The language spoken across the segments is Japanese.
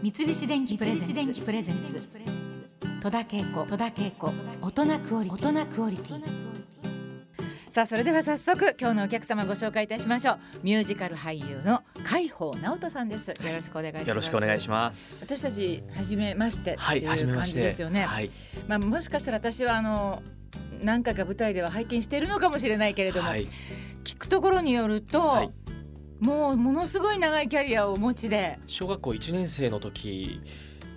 三菱電機プレゼンツ。戸田恵子。戸田恵子。大人クオリ大人クオリティ。さあそれでは早速今日のお客様ご紹介いたしましょう。ミュージカル俳優の海宝直人さんです。よろしくお願いします。よろしくお願いします。私たち初めましてってはいいう感じですよね、はい。まあもしかしたら私はあの何回か舞台では拝見しているのかもしれないけれども、はい。聞くところによると、はいもうものすごい長いキャリアをお持ちで。小学校1年生の時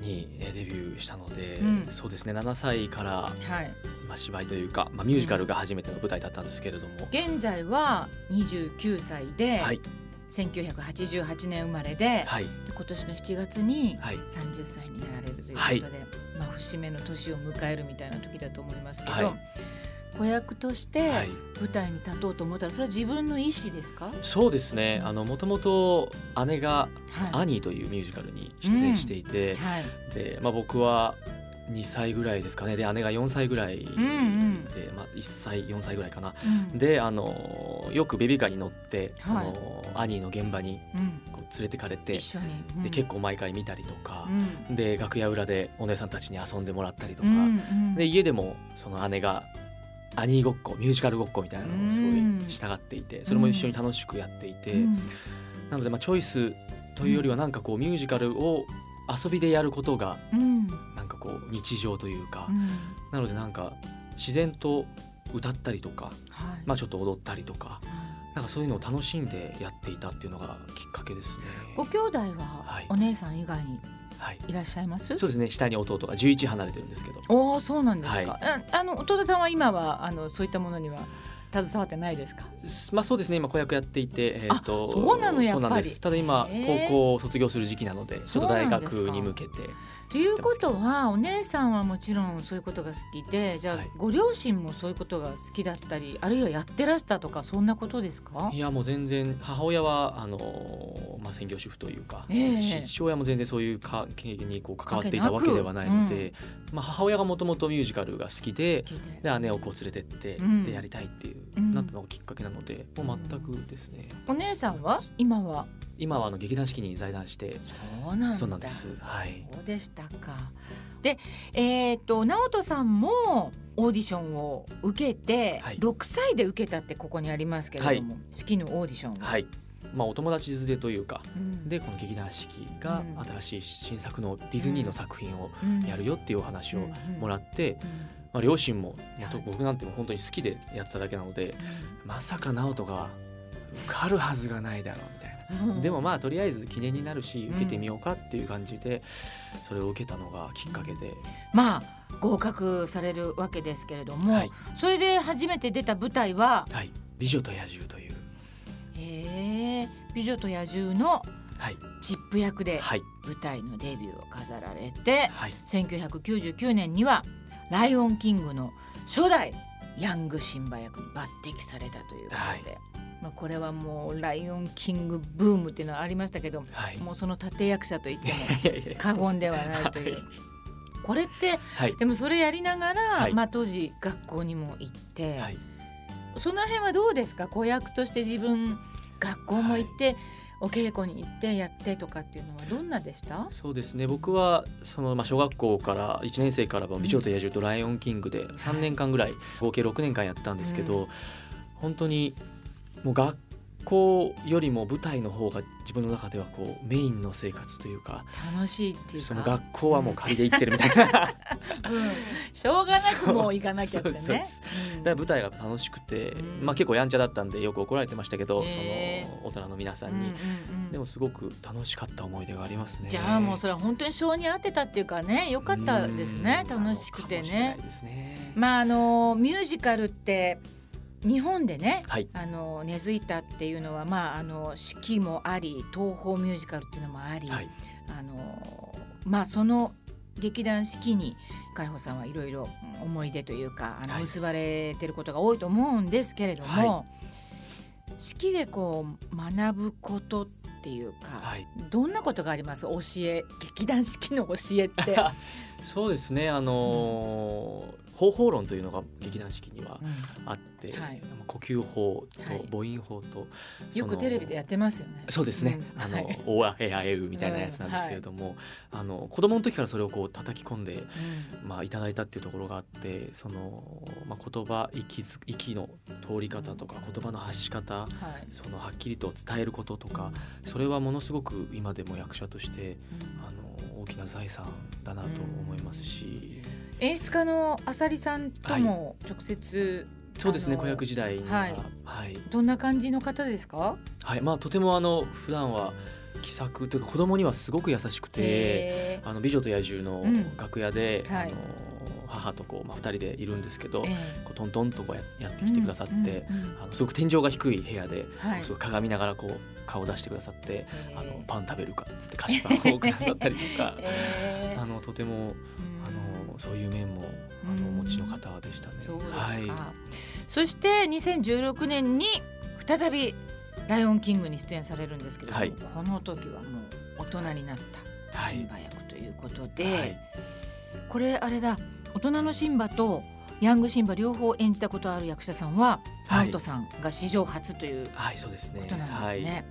にえーデビューしたので、うん。そうですね7歳から、はい。まあ、芝居というか、まあ、ミュージカルが初めての舞台だったんですけれども、現在は29歳で、はい。1988年生まれで,、はい。で今年の7月にはい。30歳になられるということで、はい。まあ、節目の年を迎えるみたいな時だと思いますけど、はい子役としてはい。舞台に立とうと思ったらそれは自分の意思ですか、そうですね。あのもともと姉が「はい。アニー」というミュージカルに出演していて、はい。でまあ、僕は2歳ぐらいですかね。で姉が4歳ぐらいで、うんうん。まあ、1歳4歳ぐらいかな。うん。であのよくベビーカーに乗ってその、はいアニーの現場にうん。こう連れてかれてうん。で結構毎回見たりとかう、ん。で楽屋裏でお姉さんたちに遊んでもらったりとか、うんうん。で家でもその姉がアニーごっこミュージカルごっこみたいなのをすごうんい従っていてそれも一緒に楽しくやっていて、うん。なのでまあチョイスというよりはなんかこうミュージカルを遊びでやることがうん。なんかこう日常というか、うん。なのでなんか自然と歌ったりとか、はい。まあ、ちょっと踊ったりとかなんかそういうのを楽しんでやっていたっていうのがきっかけですね。ご兄弟ははい。お姉さん以外にはい、いらっしゃいます、そうですね。下に弟が11離れてるんですけど。おおそうなんですか、はああの弟さんは今はあのそういったものには携わってないですか？まあそうですね。今子役やっていて、えー、とあそうなのやっぱり。そうなんです。ただ今高校を卒業する時期なのでちょっと大学に向けてということはお姉さんはもちろんそういうことが好きでじゃあ、はい。ご両親もそういうことが好きだったりあるいはやってらしたとかそんなことですか？いやもう全然母親はあのー、まあ、専業主婦というか、ええ。父親も全然そういう関係にこう関わっていたわけではないので、まあ、母親がもともとミュージカルが好きでで。で姉をこう連れてって、うん。でやりたいっていう、うんなったのがきっかけなのでもう全くですね。お姉さんは？今は？今はあの劇団四季に在団してそうなんだ。そうなんです。はい。そうでしたか。でえっ、と直人さんもオーディションを受けて、はい。6歳で受けたってここにありますけれども、好きのオーディションを、はい。まあお友達連れというかうん。でこの劇団四季がうん。新しい新作のディズニーの作品をうん。やるよっていうお話をもらって、うん。まあ、両親も、まあはい。僕なんてもう本当に好きでやってただけなのでまさか直人が受かるはずがないだろうみたいな。う んでもまあとりあえず記念になるし受けてみようかっていう感じでそれを受けたのがきっかけで、まあ合格されるわけですけれども、はい。それで初めて出た舞台は？はい、美女と野獣という、「へえ。美女と野獣」のはい。チップ役ではい。舞台のデビューを飾られてはい、1999年には「ライオンキング」の初代ヤングシンバ役に抜擢されたということで、まあ、これはもう「ライオンキング」ブームっていうのはありましたけどはい、もうその立役者と言っても 過言ではないという。これってはい。でもそれやりながら、はい。まあ、当時学校にも行って、はい。その辺はどうですか？子役として自分学校も行って、お稽古に行ってやってとかっていうのはどんなでした？そうですね。僕はその、まあ、小学校から1年生からは「美女と野獣」と「ライオンキング」で3年間ぐらい合計6年間やってたんですけど、本当にもう学校よりも舞台の方が自分の中ではこうメインの生活というか楽しいっていうか。その学校はもう仮で行ってるみたいな、だかうん。しょうがなくもう行かなきゃってね。そうそうですう。んら舞台が楽しくて、うん。まあ、結構やんちゃだったんでよく怒られてましたけどその大人の皆さうんんに、うんうんでもすごく楽しかった思い出がありますね。じゃあもうそれは本当に性に合ってたっていうかね良かったですね。うん。楽しくてね。ね。まああのミュージカルって日本でねはい。あの根付いたっていうのはまああの四季もあり東宝ミュージカルっていうのもあり、はい。あのまあその劇団四季に海保さんはいろいろ思い出というかあのはい。結ばれてることが多いと思うんですけれども、は四季でこう学ぶことっていうか、はい。どんなことがあります？教え劇団四季の教えって。そうですね。あのー方法論というのが劇団四季にはうん。あって、はい。呼吸法はい。と母音法と、よくテレビでやってますよね。そうですね、うん。あの、はい。おあへあえうみたいなやつなんですけれども、あの子供の時からそれをこう叩き込んで、まあ、いただいたっていうところがあってその、まあ、言葉息づ息の通り方とか言葉の発し方はい。そのはっきりと伝えることとかそれはものすごく今でも役者としてあの大きな財産だなと思いますし、演出家の浅利さんとも直接、そうですね子役時代には。ははい。い、はい。どんな感じの方ですか？まあ、とてもあの普段は気さくというか子供にはすごく優しくて。へあの美女と野獣のうん。楽屋で、はい。あの母とこう、まあ、2人でいるんですけど、こうトントンとこうややってきてくださって、うんうんうんあのすごく天井が低い部屋で、はい。すごい鏡見ながらこう顔を出してくださって「あのへパン食べるか」っつって菓子パンをくださったりとか えーあのとてもうん。あのそういう面もあの持ちの方でしたね。そうですか、はい。そして2016年に再び「ライオンキング」に出演されるんですけれども、はい。この時はもう大人になったはい。シンバ役ということで、はい。これあれだ大人のシンバとヤングシンバ両方演じたことある役者さんは、はい。ナオトさんが史上初というはいそうですね。ことなんですはい。ね。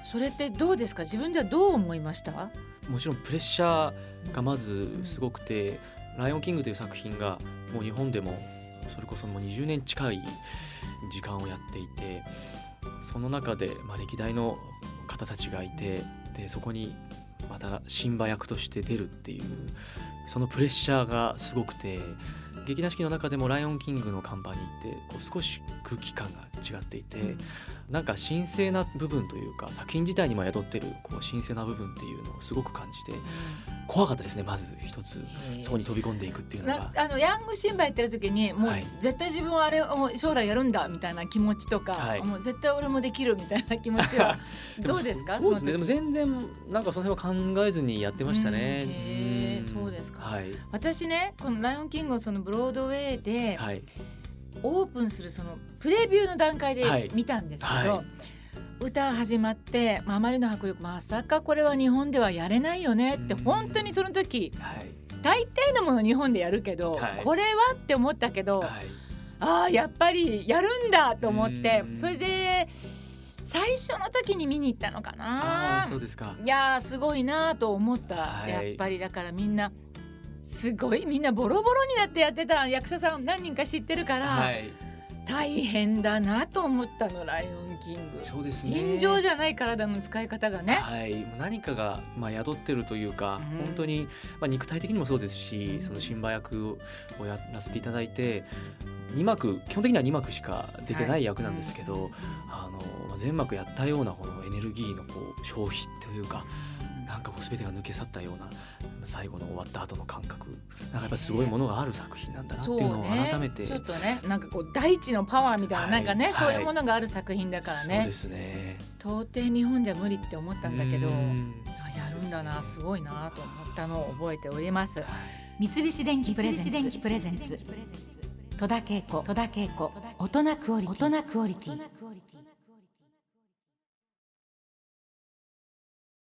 それってどうですか？自分ではどう思いました？もちろんプレッシャーがまずすごくて「ライオンキング」という作品がもう日本でもそれこそもう20年近い時間をやっていてその中で、まあ、歴代の方たちがいてでそこにまた新馬役として出るっていうそのプレッシャーがすごくて劇団四季の中でも「ライオンキング」のカンパニーってこう少し空気感が違っていて。なんか神聖な部分というか作品自体にも宿ってるこう神聖な部分っていうのをすごく感じて怖かったですねまず一つそこに飛び込んでいくっていうのなが。あのヤングシンバやってる時にもうはい。絶対自分はあれを将来やるんだみたいな気持ちとか、はい。もう絶対俺もできるみたいな気持ちは どうですか？そうでも全然なんかその辺は考えずにやってましたね。うんそうですか。はい。私ねこの「ライオンキング」をそのブロードウェイではい。オープンするそのプレビューの段階はい。で見たんですけど、はい。歌始まって、まあ、あまりの迫力まさかこれは日本ではやれないよねってうん。本当にその時はい。大抵のもの日本でやるけど、はい。これはって思ったけど、はい。ああやっぱりやるんだと思ってうん。それで最初の時に見に行ったのかあな。あそうですか。いやーすごいなと思った、はい。やっぱりだからみんなすごいみんなボロボロになってやってた役者さん何人か知ってるから、はい。大変だなと思ったの「ライオンキング」そうですね。尋常じゃない体の使い方がね。はい、もう何かが、まあ、宿ってるというか、うん。本当に、まあ、肉体的にもそうですし、そのシンバ役をやらせていただいて2幕基本的には2幕しか出てない役なんですけど、あのまあ全幕やったようなこのエネルギーのこう消費というかなんかこう全てが抜け去ったような最後の終わった後の感覚。なんかやっぱりすごいものがある作品なんだなっていうのを改めて。ちょっとねなんかこう大地のパワーみたいな、はい。なんかね、はいそういうものがある作品だからね。そうですね。到底日本じゃ無理って思ったんだけどやるんだなすごいなと思ったのを覚えております。はい。三菱電機プレゼンツ。戸田恵子。戸田恵子。大人クオリティ